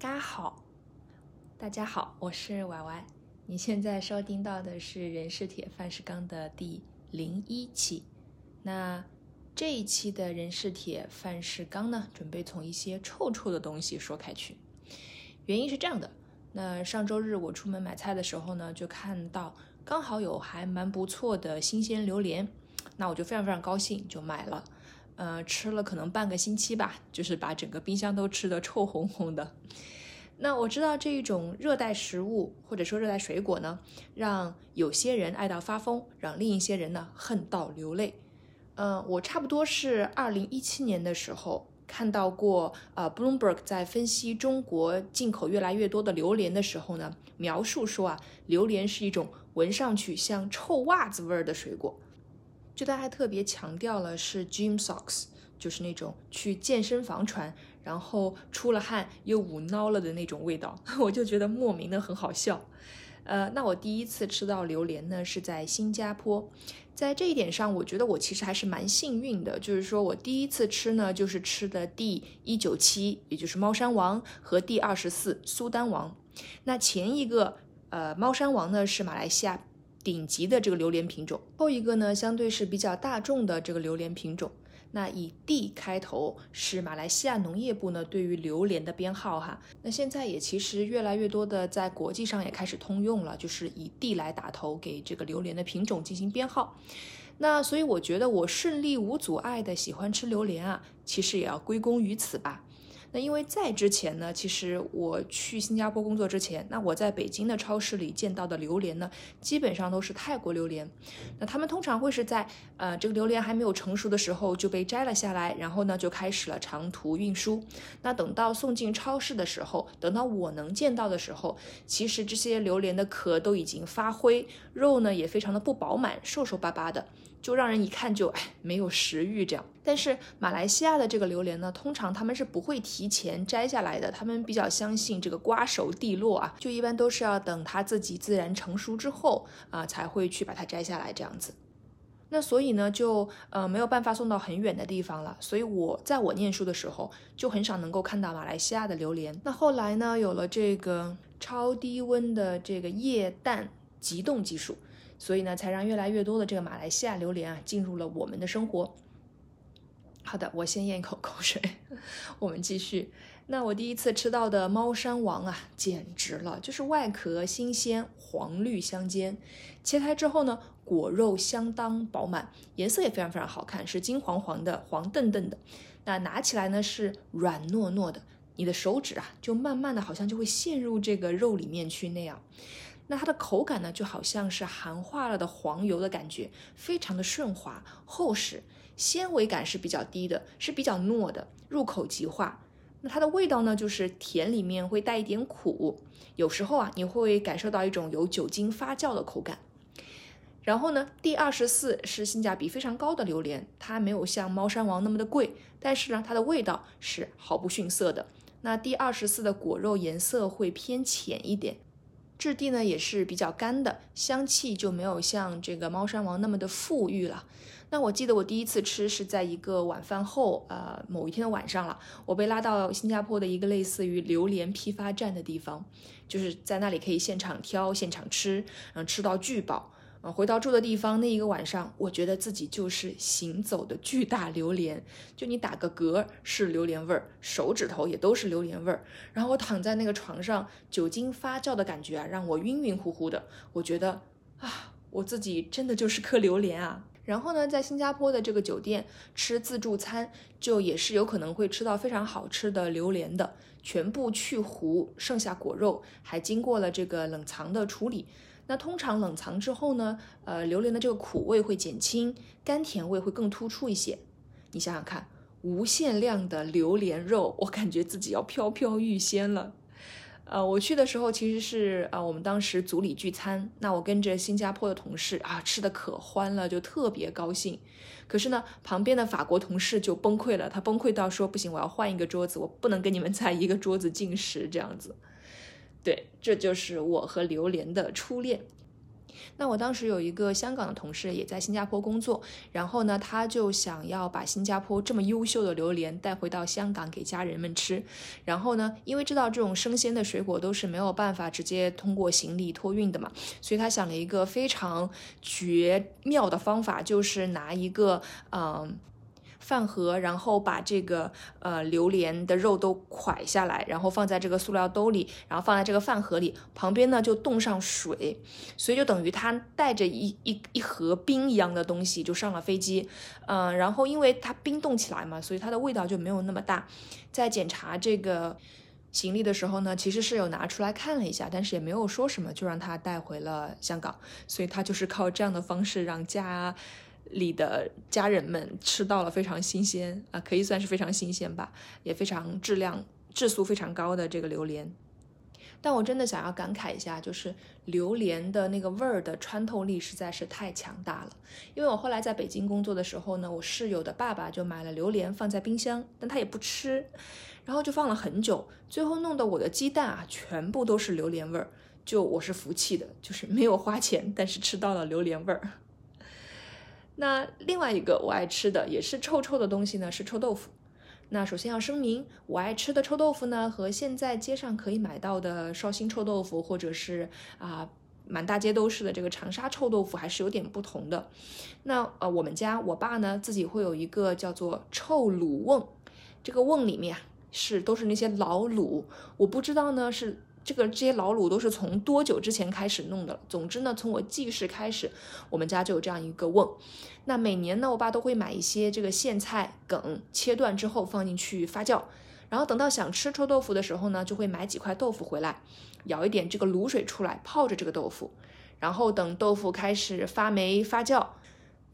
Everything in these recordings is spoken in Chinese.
大家好，大家好，我是歪歪。你现在收听到的是人是铁，饭是钢的第零一期。那这一期的人是铁，饭是钢呢，准备从一些臭臭的东西说开去。原因是这样的，那上周日我出门买菜的时候呢，就看到刚好有还蛮不错的新鲜榴莲，那我就非常非常高兴，就买了。呃，吃了可能半个星期吧，就是把整个冰箱都吃得臭烘烘的。那我知道这一种热带食物或者说热带水果呢，让有些人爱到发疯，让另一些人呢恨到流泪。嗯，我差不多是二零一七年的时候看到过，呃，Bloomberg 在分析中国进口越来越多的榴莲的时候呢，描述说啊，榴莲是一种闻上去像臭袜子味儿的水果。就他还特别强调了是 gym socks，就是那种去健身房穿，然后出了汗又捂孬了的那种味道，我就觉得莫名的很好笑。呃，那我第一次吃到榴莲呢是在新加坡，在这一点上，我觉得我其实还是蛮幸运的，就是说我第一次吃呢就是吃的第一九七，也就是猫山王和第二十四苏丹王。那前一个呃猫山王呢是马来西亚。顶级的这个榴莲品种，后一个呢相对是比较大众的这个榴莲品种。那以 D 开头是马来西亚农业部呢对于榴莲的编号哈。那现在也其实越来越多的在国际上也开始通用了，就是以 D 来打头给这个榴莲的品种进行编号。那所以我觉得我顺利无阻碍的喜欢吃榴莲啊，其实也要归功于此吧。那因为在之前呢，其实我去新加坡工作之前，那我在北京的超市里见到的榴莲呢，基本上都是泰国榴莲。那他们通常会是在呃这个榴莲还没有成熟的时候就被摘了下来，然后呢就开始了长途运输。那等到送进超市的时候，等到我能见到的时候，其实这些榴莲的壳都已经发灰，肉呢也非常的不饱满，瘦瘦巴巴的。就让人一看就哎没有食欲这样，但是马来西亚的这个榴莲呢，通常他们是不会提前摘下来的，他们比较相信这个瓜熟蒂落啊，就一般都是要等它自己自然成熟之后啊，才会去把它摘下来这样子。那所以呢，就呃没有办法送到很远的地方了，所以我在我念书的时候就很少能够看到马来西亚的榴莲。那后来呢，有了这个超低温的这个液氮急冻技术。所以呢，才让越来越多的这个马来西亚榴莲啊进入了我们的生活。好的，我先咽一口口水，我们继续。那我第一次吃到的猫山王啊，简直了，就是外壳新鲜，黄绿相间，切开之后呢，果肉相当饱满，颜色也非常非常好看，是金黄黄的，黄澄澄的。那拿起来呢是软糯糯的，你的手指啊就慢慢的好像就会陷入这个肉里面去那样。那它的口感呢，就好像是含化了的黄油的感觉，非常的顺滑厚实，纤维感是比较低的，是比较糯的，入口即化。那它的味道呢，就是甜里面会带一点苦，有时候啊，你会感受到一种有酒精发酵的口感。然后呢，第二十四是性价比非常高的榴莲，它没有像猫山王那么的贵，但是呢，它的味道是毫不逊色的。那第二十四的果肉颜色会偏浅一点。质地呢也是比较干的，香气就没有像这个猫山王那么的馥郁了。那我记得我第一次吃是在一个晚饭后，呃，某一天的晚上了，我被拉到新加坡的一个类似于榴莲批发站的地方，就是在那里可以现场挑、现场吃，然后吃到巨饱。啊，回到住的地方那一个晚上，我觉得自己就是行走的巨大榴莲，就你打个嗝是榴莲味儿，手指头也都是榴莲味儿。然后我躺在那个床上，酒精发酵的感觉啊，让我晕晕乎乎的。我觉得啊，我自己真的就是颗榴莲啊。然后呢，在新加坡的这个酒店吃自助餐，就也是有可能会吃到非常好吃的榴莲的，全部去核，剩下果肉，还经过了这个冷藏的处理。那通常冷藏之后呢，呃，榴莲的这个苦味会减轻，甘甜味会更突出一些。你想想看，无限量的榴莲肉，我感觉自己要飘飘欲仙了。呃，我去的时候其实是啊，我们当时组里聚餐，那我跟着新加坡的同事啊，吃的可欢了，就特别高兴。可是呢，旁边的法国同事就崩溃了，他崩溃到说不行，我要换一个桌子，我不能跟你们在一个桌子进食这样子。对，这就是我和榴莲的初恋。那我当时有一个香港的同事也在新加坡工作，然后呢，他就想要把新加坡这么优秀的榴莲带回到香港给家人们吃。然后呢，因为知道这种生鲜的水果都是没有办法直接通过行李托运的嘛，所以他想了一个非常绝妙的方法，就是拿一个嗯。饭盒，然后把这个呃榴莲的肉都蒯下来，然后放在这个塑料兜里，然后放在这个饭盒里，旁边呢就冻上水，所以就等于他带着一一一盒冰一样的东西就上了飞机，嗯，然后因为它冰冻起来嘛，所以它的味道就没有那么大。在检查这个行李的时候呢，其实是有拿出来看了一下，但是也没有说什么，就让他带回了香港。所以他就是靠这样的方式让家。里的家人们吃到了非常新鲜啊，可以算是非常新鲜吧，也非常质量质素非常高的这个榴莲。但我真的想要感慨一下，就是榴莲的那个味儿的穿透力实在是太强大了。因为我后来在北京工作的时候呢，我室友的爸爸就买了榴莲放在冰箱，但他也不吃，然后就放了很久，最后弄得我的鸡蛋啊全部都是榴莲味儿。就我是服气的，就是没有花钱，但是吃到了榴莲味儿。那另外一个我爱吃的也是臭臭的东西呢，是臭豆腐。那首先要声明，我爱吃的臭豆腐呢，和现在街上可以买到的绍兴臭豆腐，或者是啊满大街都是的这个长沙臭豆腐，还是有点不同的。那呃，我们家我爸呢自己会有一个叫做臭卤瓮，这个瓮里面是都是那些老卤，我不知道呢是。这个这些老卤都是从多久之前开始弄的？总之呢，从我记事开始，我们家就有这样一个瓮。那每年呢，我爸都会买一些这个苋菜梗，切断之后放进去发酵。然后等到想吃臭豆腐的时候呢，就会买几块豆腐回来，舀一点这个卤水出来泡着这个豆腐。然后等豆腐开始发霉发酵。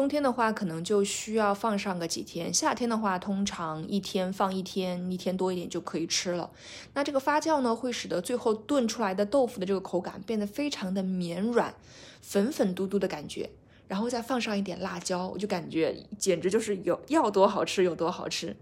冬天的话，可能就需要放上个几天；夏天的话，通常一天放一天，一天多一点就可以吃了。那这个发酵呢，会使得最后炖出来的豆腐的这个口感变得非常的绵软、粉粉嘟嘟的感觉。然后再放上一点辣椒，我就感觉简直就是有要多好吃有多好吃。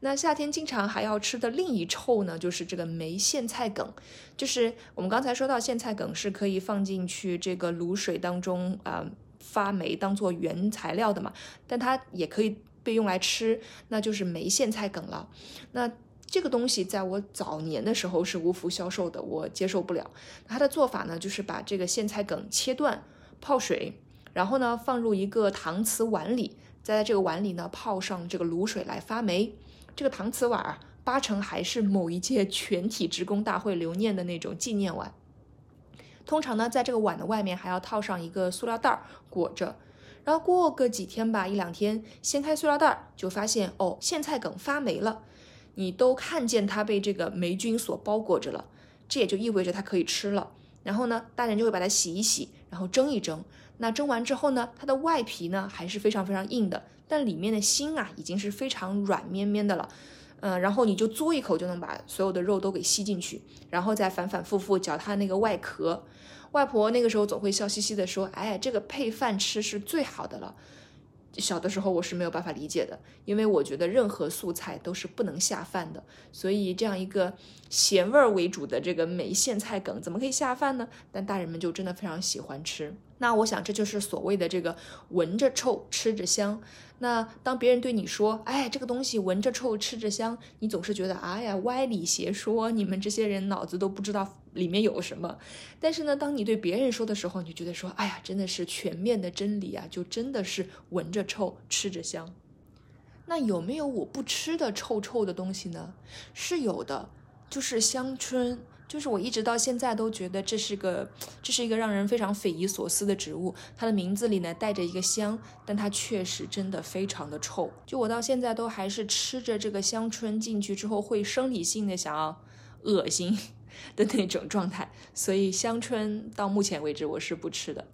那夏天经常还要吃的另一臭呢，就是这个梅苋菜梗。就是我们刚才说到苋菜梗是可以放进去这个卤水当中啊。发霉当做原材料的嘛，但它也可以被用来吃，那就是梅苋菜梗了。那这个东西在我早年的时候是无福消受的，我接受不了。它的做法呢，就是把这个苋菜梗切断，泡水，然后呢放入一个搪瓷碗里，再在这个碗里呢泡上这个卤水来发霉。这个搪瓷碗啊，八成还是某一届全体职工大会留念的那种纪念碗。通常呢，在这个碗的外面还要套上一个塑料袋儿裹着，然后过个几天吧，一两天，掀开塑料袋儿，就发现哦，苋菜梗发霉了，你都看见它被这个霉菌所包裹着了，这也就意味着它可以吃了。然后呢，大人就会把它洗一洗，然后蒸一蒸。那蒸完之后呢，它的外皮呢还是非常非常硬的，但里面的心啊已经是非常软绵绵的了。嗯，然后你就嘬一口就能把所有的肉都给吸进去，然后再反反复复嚼它那个外壳。外婆那个时候总会笑嘻嘻的说：“哎，这个配饭吃是最好的了。”小的时候我是没有办法理解的，因为我觉得任何素菜都是不能下饭的，所以这样一个咸味儿为主的这个梅苋菜梗怎么可以下饭呢？但大人们就真的非常喜欢吃。那我想这就是所谓的这个闻着臭吃着香。那当别人对你说，哎，这个东西闻着臭吃着香，你总是觉得，哎呀，歪理邪说，你们这些人脑子都不知道里面有什么。但是呢，当你对别人说的时候，你就觉得说，哎呀，真的是全面的真理啊，就真的是闻着臭吃着香。那有没有我不吃的臭臭的东西呢？是有的，就是香椿。就是我一直到现在都觉得这是个，这是一个让人非常匪夷所思的植物。它的名字里呢带着一个香，但它确实真的非常的臭。就我到现在都还是吃着这个香椿进去之后会生理性的想要恶心 的那种状态。所以香椿到目前为止我是不吃的。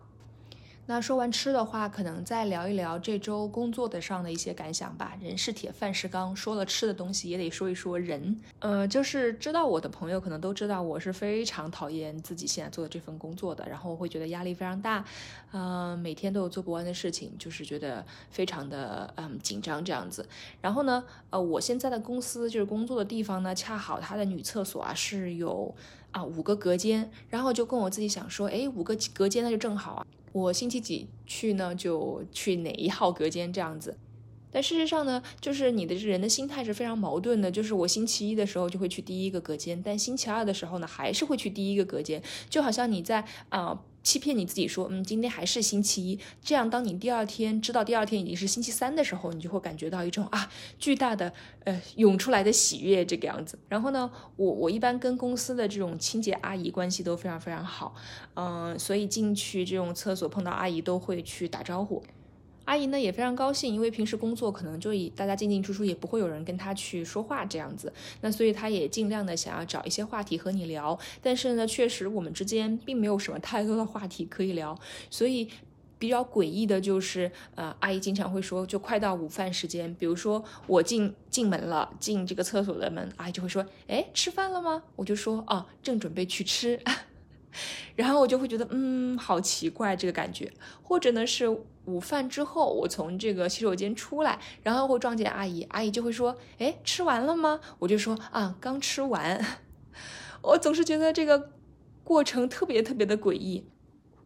那说完吃的话，可能再聊一聊这周工作的上的一些感想吧。人是铁，饭是钢，说了吃的东西，也得说一说人。呃，就是知道我的朋友可能都知道，我是非常讨厌自己现在做的这份工作的，然后会觉得压力非常大，呃，每天都有做不完的事情，就是觉得非常的嗯紧张这样子。然后呢，呃，我现在的公司就是工作的地方呢，恰好它的女厕所啊是有啊五个隔间，然后就跟我自己想说，哎，五个隔间那就正好啊。我星期几去呢？就去哪一号隔间这样子。但事实上呢，就是你的人的心态是非常矛盾的。就是我星期一的时候就会去第一个隔间，但星期二的时候呢，还是会去第一个隔间。就好像你在啊欺骗你自己说，嗯，今天还是星期一。这样，当你第二天知道第二天已经是星期三的时候，你就会感觉到一种啊巨大的呃涌出来的喜悦这个样子。然后呢，我我一般跟公司的这种清洁阿姨关系都非常非常好，嗯，所以进去这种厕所碰到阿姨都会去打招呼。阿姨呢也非常高兴，因为平时工作可能就以大家进进出出，也不会有人跟她去说话这样子。那所以她也尽量的想要找一些话题和你聊。但是呢，确实我们之间并没有什么太多的话题可以聊。所以比较诡异的就是，呃，阿姨经常会说，就快到午饭时间，比如说我进进门了，进这个厕所的门，阿姨就会说，哎，吃饭了吗？我就说，啊，正准备去吃。然后我就会觉得，嗯，好奇怪这个感觉，或者呢是午饭之后，我从这个洗手间出来，然后会撞见阿姨，阿姨就会说，哎，吃完了吗？我就说，啊，刚吃完。我总是觉得这个过程特别特别的诡异。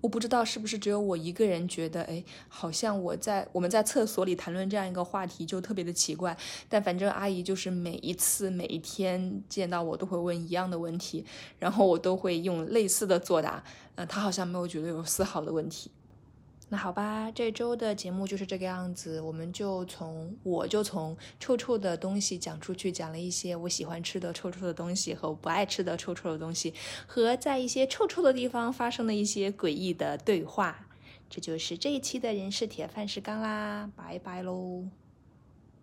我不知道是不是只有我一个人觉得，哎，好像我在我们在厕所里谈论这样一个话题就特别的奇怪。但反正阿姨就是每一次每一天见到我都会问一样的问题，然后我都会用类似的作答。呃，她好像没有觉得有丝毫的问题。那好吧，这周的节目就是这个样子，我们就从我就从臭臭的东西讲出去，讲了一些我喜欢吃的臭臭的东西和我不爱吃的臭臭的东西，和在一些臭臭的地方发生的一些诡异的对话。这就是这一期的人是铁饭是钢啦，拜拜喽。